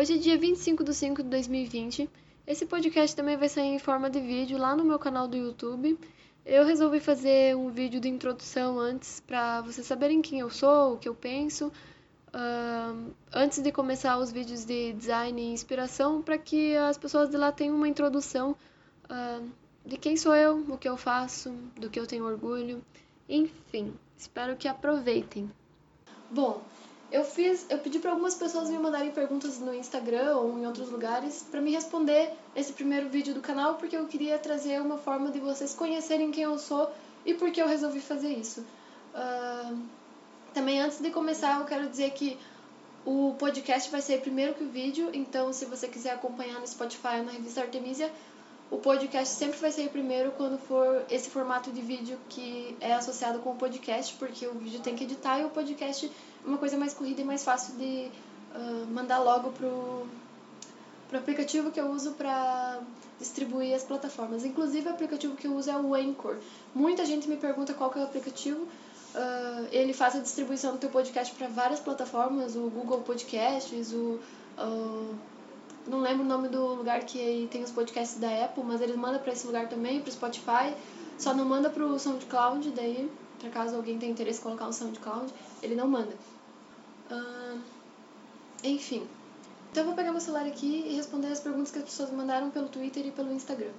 Hoje é dia 25 de 5 de 2020. Esse podcast também vai sair em forma de vídeo lá no meu canal do YouTube. Eu resolvi fazer um vídeo de introdução antes para vocês saberem quem eu sou, o que eu penso, uh, antes de começar os vídeos de design e inspiração, para que as pessoas de lá tenham uma introdução uh, de quem sou eu, o que eu faço, do que eu tenho orgulho. Enfim, espero que aproveitem. Bom, eu fiz, eu pedi para algumas pessoas me mandarem perguntas no Instagram ou em outros lugares para me responder esse primeiro vídeo do canal, porque eu queria trazer uma forma de vocês conhecerem quem eu sou e por que eu resolvi fazer isso. Uh, também antes de começar, eu quero dizer que o podcast vai ser primeiro que o vídeo, então se você quiser acompanhar no Spotify ou na revista Artemisia, o podcast sempre vai sair primeiro quando for esse formato de vídeo que é associado com o podcast, porque o vídeo tem que editar e o podcast é uma coisa mais corrida e mais fácil de uh, mandar logo pro, pro aplicativo que eu uso para distribuir as plataformas. Inclusive, o aplicativo que eu uso é o Anchor. Muita gente me pergunta qual que é o aplicativo. Uh, ele faz a distribuição do teu podcast para várias plataformas, o Google Podcasts, o... Uh, não lembro o nome do lugar que tem os podcasts da Apple, mas eles mandam para esse lugar também, para Spotify. Só não manda pro SoundCloud, daí, para caso alguém tenha interesse em colocar um SoundCloud, ele não manda. Uh, enfim. Então eu vou pegar meu celular aqui e responder as perguntas que as pessoas mandaram pelo Twitter e pelo Instagram.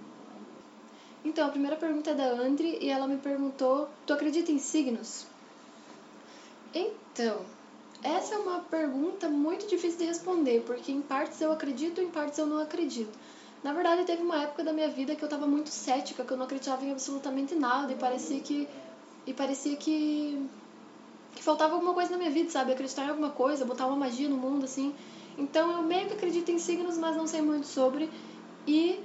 Então, a primeira pergunta é da Andri e ela me perguntou: Tu acredita em signos? Então, essa é uma pergunta muito difícil de responder, porque em partes eu acredito, em partes eu não acredito. Na verdade, teve uma época da minha vida que eu estava muito cética, que eu não acreditava em absolutamente nada e parecia que e parecia que que faltava alguma coisa na minha vida, sabe? Acreditar em alguma coisa, botar uma magia no mundo assim. Então eu meio que acredito em signos, mas não sei muito sobre e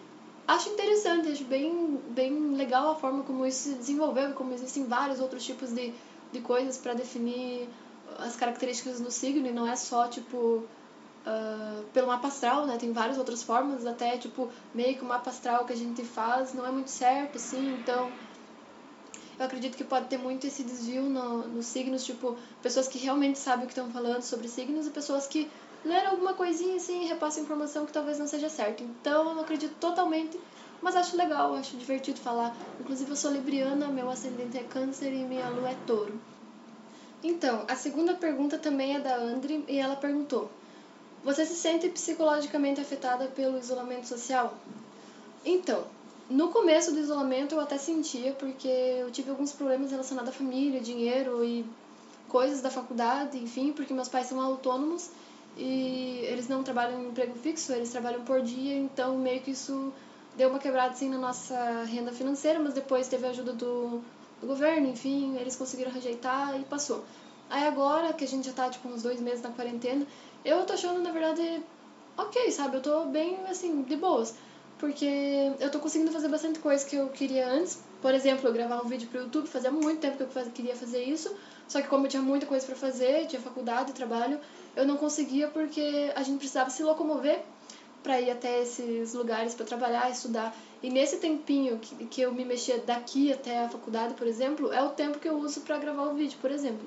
acho interessante, acho bem bem legal a forma como isso se desenvolveu, como existem vários outros tipos de de coisas para definir as características do signo e não é só, tipo, uh, pelo mapa astral, né? Tem várias outras formas, até, tipo, meio que o mapa astral que a gente faz não é muito certo, assim, então... Eu acredito que pode ter muito esse desvio no, nos signos, tipo, pessoas que realmente sabem o que estão falando sobre signos e pessoas que leram alguma coisinha assim e repassam informação que talvez não seja certa. Então eu não acredito totalmente, mas acho legal, acho divertido falar. Inclusive eu sou libriana, meu ascendente é câncer e minha lua é touro. Então, a segunda pergunta também é da Andri e ela perguntou: Você se sente psicologicamente afetada pelo isolamento social? Então, no começo do isolamento eu até sentia, porque eu tive alguns problemas relacionados à família, dinheiro e coisas da faculdade, enfim, porque meus pais são autônomos e eles não trabalham em emprego fixo, eles trabalham por dia, então meio que isso deu uma quebrada assim na nossa renda financeira, mas depois teve a ajuda do do governo, enfim, eles conseguiram rejeitar e passou. Aí agora que a gente já tá, tipo, uns dois meses na quarentena, eu tô achando, na verdade, ok, sabe? Eu tô bem, assim, de boas. Porque eu tô conseguindo fazer bastante coisa que eu queria antes. Por exemplo, eu gravar um vídeo pro YouTube, fazia muito tempo que eu queria fazer isso. Só que como eu tinha muita coisa para fazer, tinha faculdade, trabalho, eu não conseguia porque a gente precisava se locomover para ir até esses lugares para trabalhar, estudar. E nesse tempinho que, que eu me mexia daqui até a faculdade, por exemplo, é o tempo que eu uso para gravar o vídeo, por exemplo.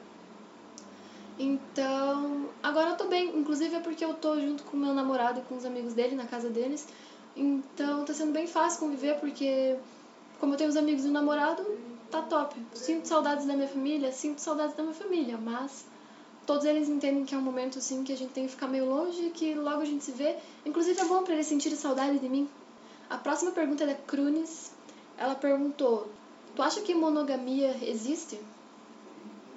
Então, agora eu tô bem. Inclusive é porque eu tô junto com meu namorado e com os amigos dele, na casa deles. Então tá sendo bem fácil conviver, porque como eu tenho os amigos e o namorado, tá top. Sinto saudades da minha família, sinto saudades da minha família, mas todos eles entendem que é um momento assim que a gente tem que ficar meio longe que logo a gente se vê. Inclusive é bom para eles sentirem saudade de mim. A próxima pergunta é da Crunes. Ela perguntou: Tu acha que monogamia existe?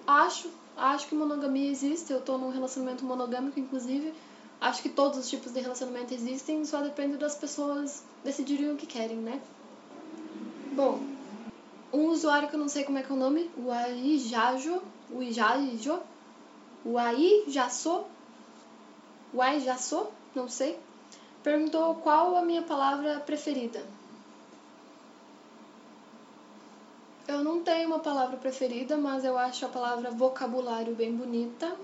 Acho, acho que monogamia existe. Eu tô num relacionamento monogâmico, inclusive. Acho que todos os tipos de relacionamento existem, só depende das pessoas decidirem o que querem, né? Bom, um usuário que eu não sei como é que é o nome, o Aijajo, o Ijajo, o Aí já sou, o Ai já sou, não sei, perguntou qual a minha palavra preferida. Eu não tenho uma palavra preferida, mas eu acho a palavra vocabulário bem bonita.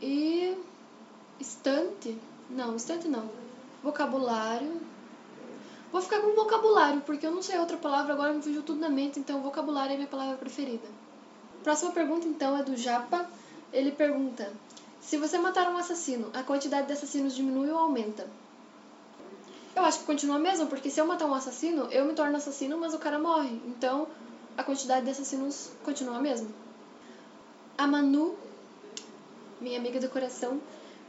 E estante, não, estante não. Vocabulário. Vou ficar com vocabulário, porque eu não sei outra palavra, agora me fugiu tudo na mente, então vocabulário é minha palavra preferida. Próxima pergunta então é do Japa ele pergunta: Se você matar um assassino, a quantidade de assassinos diminui ou aumenta? Eu acho que continua a mesma, porque se eu matar um assassino, eu me torno assassino, mas o cara morre. Então, a quantidade de assassinos continua a mesma. A Manu, minha amiga do coração,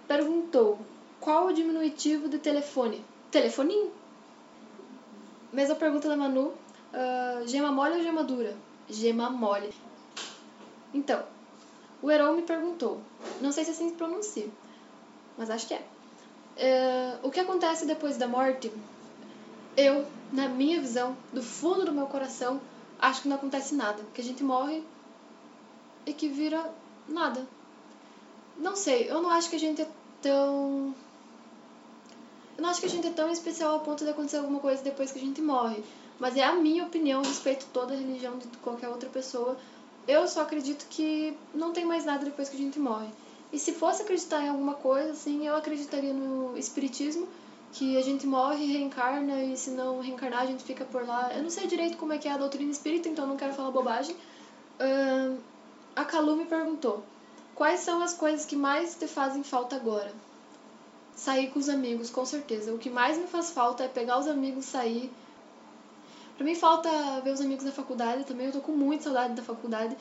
perguntou qual o diminutivo de telefone? Telefoninho. Mesma pergunta da Manu. Uh, gema mole ou gema dura? Gema mole. Então, o Heron me perguntou. Não sei se assim se pronuncia, mas acho que é. Uh, o que acontece depois da morte? Eu, na minha visão, do fundo do meu coração, acho que não acontece nada. Que a gente morre e que vira nada. Não sei, eu não acho que a gente é tão. Eu não acho que a gente é tão especial ao ponto de acontecer alguma coisa depois que a gente morre. Mas é a minha opinião, respeito toda a religião de qualquer outra pessoa. Eu só acredito que não tem mais nada depois que a gente morre. E se fosse acreditar em alguma coisa, assim, eu acreditaria no espiritismo, que a gente morre, reencarna e se não reencarnar a gente fica por lá. Eu não sei direito como é que é a doutrina espírita, então não quero falar bobagem. Uh, a Calu me perguntou: quais são as coisas que mais te fazem falta agora? Sair com os amigos, com certeza. O que mais me faz falta é pegar os amigos, sair. Pra mim falta ver os amigos da faculdade também. Eu tô com muita saudade da faculdade.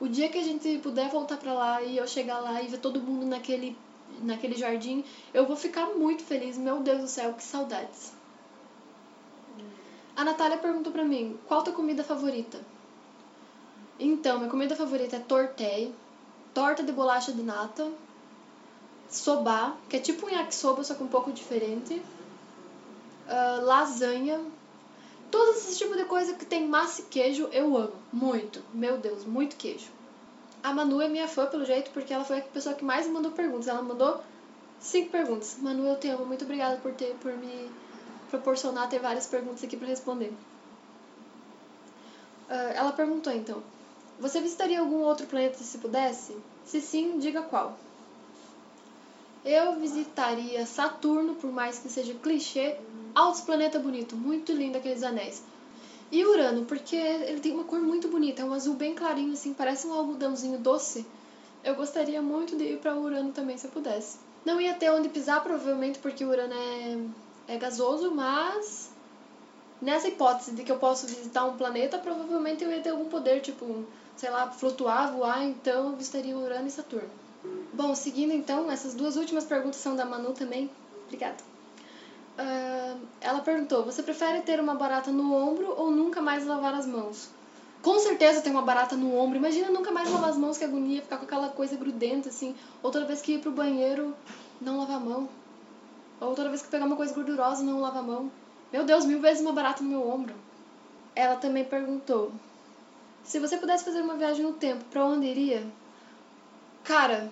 O dia que a gente puder voltar pra lá e eu chegar lá e ver todo mundo naquele, naquele jardim, eu vou ficar muito feliz. Meu Deus do céu, que saudades. A Natália perguntou pra mim: qual tua comida favorita? Então, minha comida favorita é tortéi, torta de bolacha de nata, soba, que é tipo um yakisoba, só que um pouco diferente, uh, lasanha, todos esses tipos de coisa que tem massa e queijo eu amo, muito, meu Deus, muito queijo. A Manu é minha fã, pelo jeito, porque ela foi a pessoa que mais mandou perguntas. Ela mandou cinco perguntas. Manu, eu te amo, muito obrigada por, ter, por me proporcionar ter várias perguntas aqui para responder. Uh, ela perguntou então: você visitaria algum outro planeta se pudesse? Se sim, diga qual. Eu visitaria Saturno, por mais que seja clichê. Altos planeta bonito, muito lindo aqueles anéis. E Urano, porque ele tem uma cor muito bonita, é um azul bem clarinho, assim, parece um algodãozinho doce. Eu gostaria muito de ir para Urano também, se eu pudesse. Não ia ter onde pisar, provavelmente, porque Urano é, é gasoso, mas nessa hipótese de que eu posso visitar um planeta, provavelmente eu ia ter algum poder, tipo sei lá, flutuar, voar, então eu visitaria Urano e Saturno. Bom, seguindo então, essas duas últimas perguntas são da Manu também. Obrigada. Uh, ela perguntou: Você prefere ter uma barata no ombro ou nunca mais lavar as mãos? Com certeza tem uma barata no ombro. Imagina nunca mais lavar as mãos, que agonia, ficar com aquela coisa grudenta assim. Ou toda vez que ir pro banheiro, não lavar a mão. Ou toda vez que pegar uma coisa gordurosa, não lavar a mão. Meu Deus, mil vezes uma barata no meu ombro. Ela também perguntou: se você pudesse fazer uma viagem no tempo, para onde iria? Cara,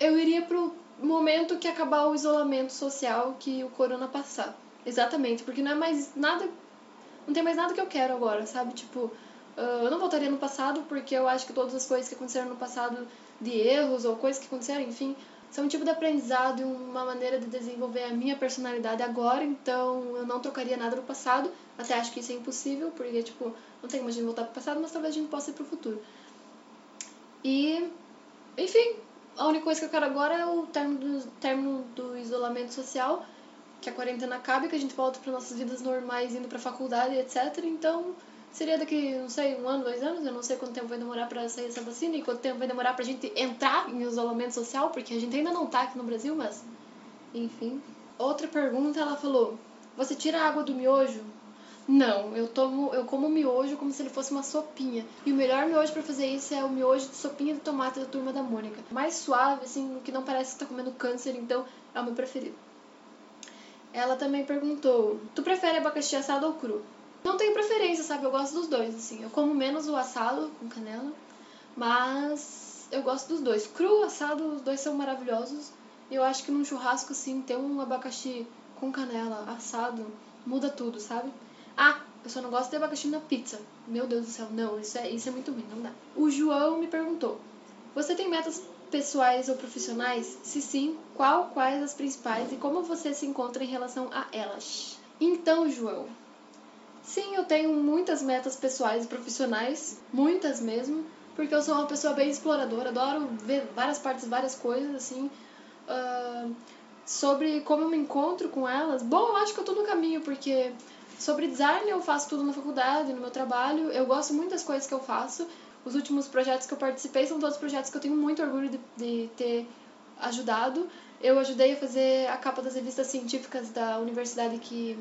eu iria pro momento que acabar o isolamento social que o corona passar. Exatamente, porque não é mais nada. Não tem mais nada que eu quero agora, sabe? Tipo, eu não voltaria no passado porque eu acho que todas as coisas que aconteceram no passado, de erros ou coisas que aconteceram, enfim, são um tipo de aprendizado e uma maneira de desenvolver a minha personalidade agora, então eu não trocaria nada do passado, até acho que isso é impossível, porque, tipo, não tem como a gente voltar pro passado, mas talvez a gente possa ir pro futuro. E, enfim, a única coisa que eu quero agora é o término do, término do isolamento social, que a quarentena acabe, que a gente volta para nossas vidas normais, indo pra faculdade, etc. Então, seria daqui, não sei, um ano, dois anos, eu não sei quanto tempo vai demorar para sair essa vacina e quanto tempo vai demorar pra gente entrar em isolamento social, porque a gente ainda não tá aqui no Brasil, mas enfim. Outra pergunta, ela falou: "Você tira a água do miojo?" Não, eu tomo, eu como miojo como se ele fosse uma sopinha. E o melhor miojo para fazer isso é o miojo de sopinha de tomate da turma da Mônica. Mais suave, assim, que não parece que tá comendo câncer, então é o meu preferido. Ela também perguntou: "Tu prefere abacaxi assado ou cru?" Não tenho preferência, sabe? Eu gosto dos dois, assim. Eu como menos o assado com canela, mas eu gosto dos dois. Cru, assado, os dois são maravilhosos. Eu acho que num churrasco, assim, ter um abacaxi com canela, assado, muda tudo, sabe? Ah, eu só não gosto de abacaxi na pizza. Meu Deus do céu, não, isso é, isso é muito ruim, não dá. O João me perguntou: Você tem metas pessoais ou profissionais? Se sim, qual, quais as principais e como você se encontra em relação a elas? Então, João, Sim, eu tenho muitas metas pessoais e profissionais, muitas mesmo, porque eu sou uma pessoa bem exploradora, adoro ver várias partes, várias coisas, assim. uh, sobre como eu me encontro com elas, bom, eu acho que eu tô no caminho, porque sobre design eu faço tudo na faculdade, no meu trabalho, eu gosto muito das coisas que eu faço. Os últimos projetos que eu participei são todos projetos que eu tenho muito orgulho de, de ter ajudado. Eu ajudei a fazer a capa das revistas científicas da universidade que,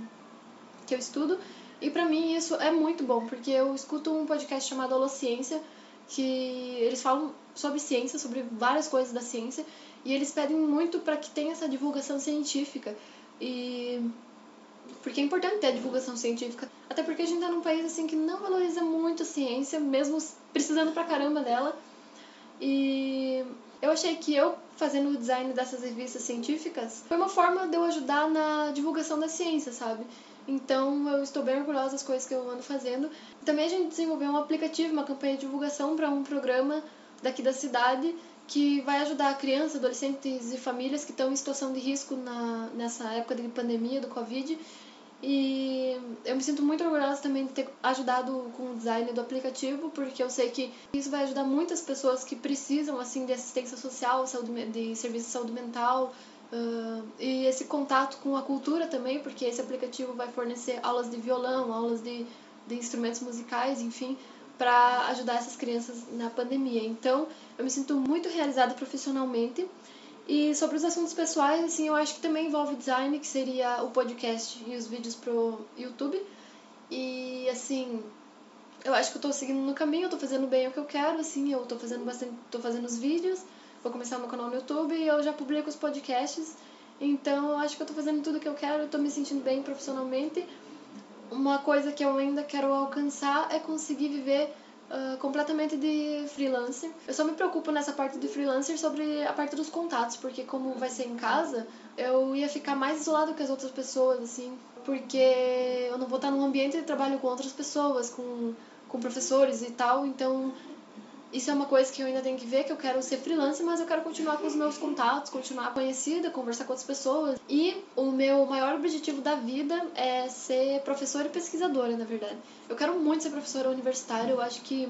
que eu estudo. E para mim isso é muito bom, porque eu escuto um podcast chamado Holociência, que eles falam sobre ciência, sobre várias coisas da ciência, e eles pedem muito para que tenha essa divulgação científica. E porque é importante ter a divulgação científica, até porque a gente tá num país assim que não valoriza muito a ciência, mesmo precisando pra caramba dela. E eu achei que eu fazendo o design dessas revistas científicas foi uma forma de eu ajudar na divulgação da ciência, sabe? Então eu estou bem orgulhosa das coisas que eu ando fazendo. Também a gente desenvolveu um aplicativo, uma campanha de divulgação para um programa daqui da cidade que vai ajudar crianças, adolescentes e famílias que estão em situação de risco na, nessa época de pandemia do Covid. E eu me sinto muito orgulhosa também de ter ajudado com o design do aplicativo, porque eu sei que isso vai ajudar muitas pessoas que precisam assim de assistência social, de serviço de saúde mental, Uh, e esse contato com a cultura também, porque esse aplicativo vai fornecer aulas de violão, aulas de, de instrumentos musicais, enfim, para ajudar essas crianças na pandemia. Então, eu me sinto muito realizada profissionalmente. E sobre os assuntos pessoais, assim, eu acho que também envolve design, que seria o podcast e os vídeos pro YouTube. E assim, eu acho que eu tô seguindo no caminho, eu tô fazendo bem o que eu quero, assim, eu tô fazendo bastante, tô fazendo os vídeos vou começar meu canal no YouTube e eu já publico os podcasts. Então eu acho que eu tô fazendo tudo que eu quero, eu tô me sentindo bem profissionalmente. Uma coisa que eu ainda quero alcançar é conseguir viver uh, completamente de freelancer. Eu só me preocupo nessa parte de freelancer sobre a parte dos contatos, porque como vai ser em casa, eu ia ficar mais isolado que as outras pessoas, assim, porque eu não vou estar num ambiente de trabalho com outras pessoas, com, com professores e tal, então isso é uma coisa que eu ainda tenho que ver, que eu quero ser freelancer, mas eu quero continuar com os meus contatos, continuar conhecida, conversar com outras pessoas. E o meu maior objetivo da vida é ser professora e pesquisadora, na verdade. Eu quero muito ser professora universitária, eu acho que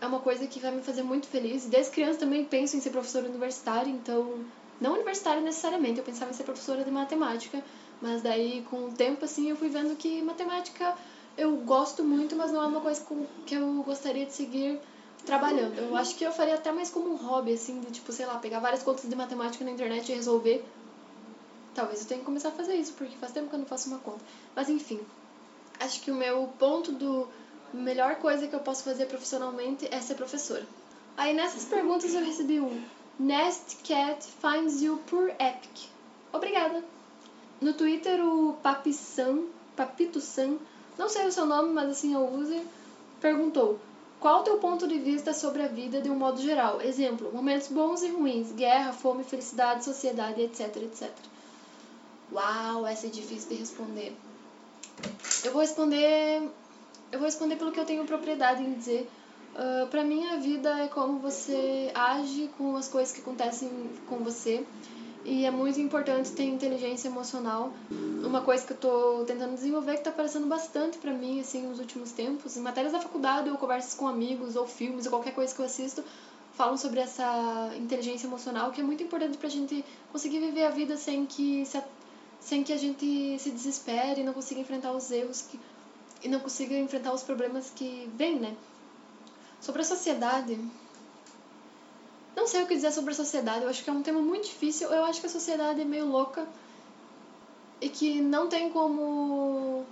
é uma coisa que vai me fazer muito feliz. Desde criança também penso em ser professora universitária, então não universitária necessariamente, eu pensava em ser professora de matemática, mas daí com o tempo assim eu fui vendo que matemática eu gosto muito, mas não é uma coisa que eu gostaria de seguir trabalhando. Eu acho que eu faria até mais como um hobby, assim, de tipo, sei lá, pegar várias contas de matemática na internet e resolver. Talvez eu tenha que começar a fazer isso, porque faz tempo que eu não faço uma conta. Mas enfim, acho que o meu ponto do melhor coisa que eu posso fazer profissionalmente é ser professora. Aí nessas perguntas eu recebi um Nest Cat finds you poor epic. Obrigada. No Twitter o Papi-san, Papito-san, não sei o seu nome, mas assim eu uso, perguntou: qual o teu ponto de vista sobre a vida de um modo geral? Exemplo, momentos bons e ruins, guerra, fome, felicidade, sociedade, etc, etc. Uau, essa é difícil de responder. Eu vou responder, eu vou responder pelo que eu tenho propriedade em dizer. Uh, para mim a vida é como você age com as coisas que acontecem com você e é muito importante ter inteligência emocional. Uma coisa que eu tô tentando desenvolver que tá aparecendo bastante para mim assim nos últimos tempos, em matérias da faculdade ou conversas com amigos ou filmes ou qualquer coisa que eu assisto, falam sobre essa inteligência emocional que é muito importante pra gente conseguir viver a vida sem que se, sem que a gente se desespere e não consiga enfrentar os erros que e não consiga enfrentar os problemas que vêm, né? Sobre a sociedade, não sei o que dizer sobre a sociedade, eu acho que é um tema muito difícil. Eu acho que a sociedade é meio louca e que não tem como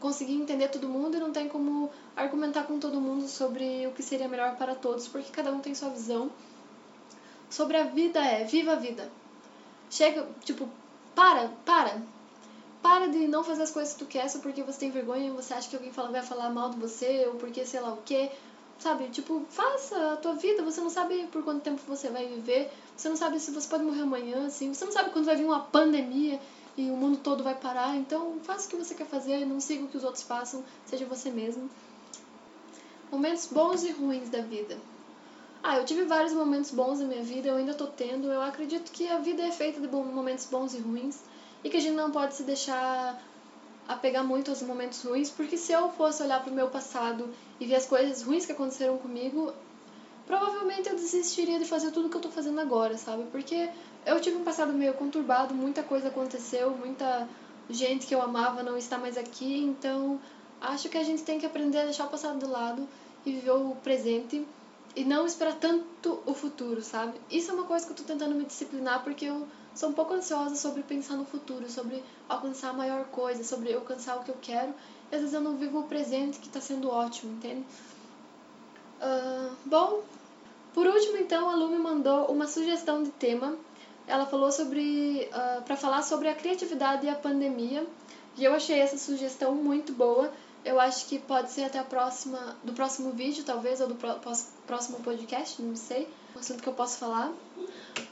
conseguir entender todo mundo e não tem como argumentar com todo mundo sobre o que seria melhor para todos, porque cada um tem sua visão. Sobre a vida é, viva a vida. Chega, tipo, para, para. Para de não fazer as coisas que tu quer só porque você tem vergonha, você acha que alguém fala, vai falar mal de você, ou porque sei lá o quê. Sabe? Tipo, faça a tua vida, você não sabe por quanto tempo você vai viver, você não sabe se você pode morrer amanhã, assim, você não sabe quando vai vir uma pandemia e o mundo todo vai parar, então faça o que você quer fazer, não siga o que os outros façam, seja você mesmo. Momentos bons e ruins da vida. Ah, eu tive vários momentos bons na minha vida, eu ainda tô tendo. Eu acredito que a vida é feita de momentos bons e ruins e que a gente não pode se deixar apegar muito aos momentos ruins, porque se eu fosse olhar para o meu passado e ver as coisas ruins que aconteceram comigo, provavelmente eu desistiria de fazer tudo que eu tô fazendo agora, sabe? Porque eu tive um passado meio conturbado, muita coisa aconteceu, muita gente que eu amava não está mais aqui, então acho que a gente tem que aprender a deixar o passado de lado e viver o presente e não esperar tanto o futuro, sabe? Isso é uma coisa que eu tô tentando me disciplinar porque eu sou um pouco ansiosa sobre pensar no futuro, sobre alcançar a maior coisa, sobre alcançar o que eu quero. Às vezes eu não vivo o presente que está sendo ótimo, entende? Uh, bom, por último, então, a Lu me mandou uma sugestão de tema. Ela falou sobre. Uh, para falar sobre a criatividade e a pandemia. E eu achei essa sugestão muito boa. Eu acho que pode ser até a próxima, do próximo vídeo, talvez, ou do próximo podcast, não sei. Um assunto que eu posso falar.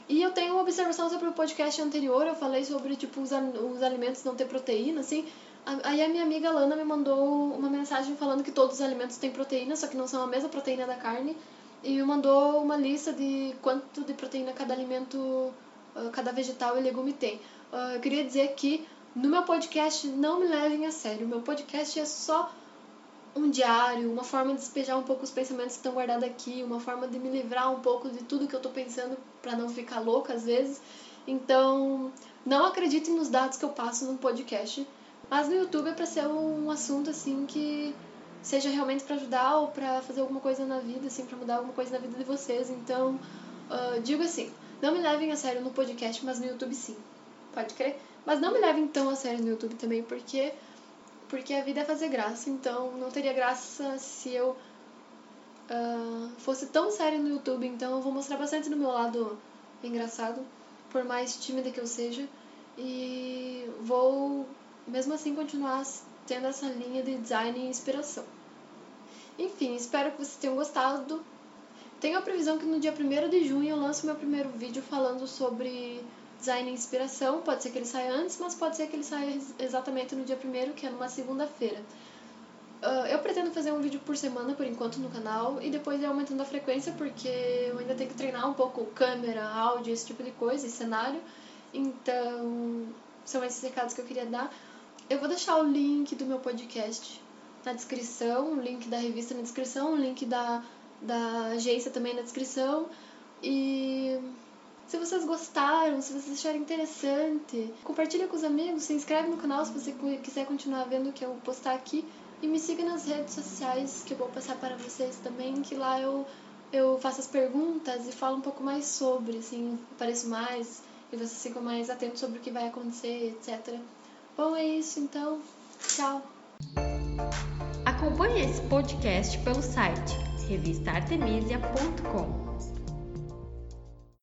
E eu tenho uma observação sobre o podcast anterior, eu falei sobre, tipo, os, os alimentos não ter proteína, assim. Aí a minha amiga Lana me mandou uma mensagem falando que todos os alimentos têm proteína, só que não são a mesma proteína da carne. E me mandou uma lista de quanto de proteína cada alimento, ah, cada vegetal e legume tem. Ah, eu queria dizer que no meu podcast não me levem a sério. Meu podcast é só um diário, uma forma de despejar um pouco os pensamentos que estão guardados aqui, uma forma de me livrar um pouco de tudo que eu estou pensando para não ficar louca às vezes. Então, não acreditem nos dados que eu passo no podcast, mas no YouTube é para ser um assunto assim que seja realmente para ajudar ou para fazer alguma coisa na vida, assim, para mudar alguma coisa na vida de vocês. Então, uh, digo assim, não me levem a sério no podcast, mas no YouTube sim. Pode crer? Mas não me levem tão a sério no YouTube também, porque porque a vida é fazer graça, então não teria graça se eu uh, fosse tão séria no YouTube, então eu vou mostrar bastante do meu lado engraçado, por mais tímida que eu seja, e vou mesmo assim continuar tendo essa linha de design e inspiração. Enfim, espero que vocês tenham gostado. Tenho a previsão que no dia 1 de junho eu lanço meu primeiro vídeo falando sobre design e inspiração. Pode ser que ele saia antes, mas pode ser que ele saia exatamente no dia primeiro, que é numa segunda-feira. Uh, eu pretendo fazer um vídeo por semana por enquanto no canal e depois ir aumentando a frequência porque eu ainda tenho que treinar um pouco câmera, áudio, esse tipo de coisa, e cenário. Então, são esses recados que eu queria dar. Eu vou deixar o link do meu podcast na descrição, o link da revista na descrição, o link da, da agência também na descrição. E se vocês gostaram, se vocês acharem interessante, compartilha com os amigos, se inscreve no canal se você quiser continuar vendo o que eu postar aqui. E me siga nas redes sociais que eu vou passar para vocês também, que lá eu, eu faço as perguntas e falo um pouco mais sobre, assim, apareço mais e vocês ficam mais atentos sobre o que vai acontecer, etc. Bom, é isso então. Tchau! Acompanhe esse podcast pelo site revistaartemisia.com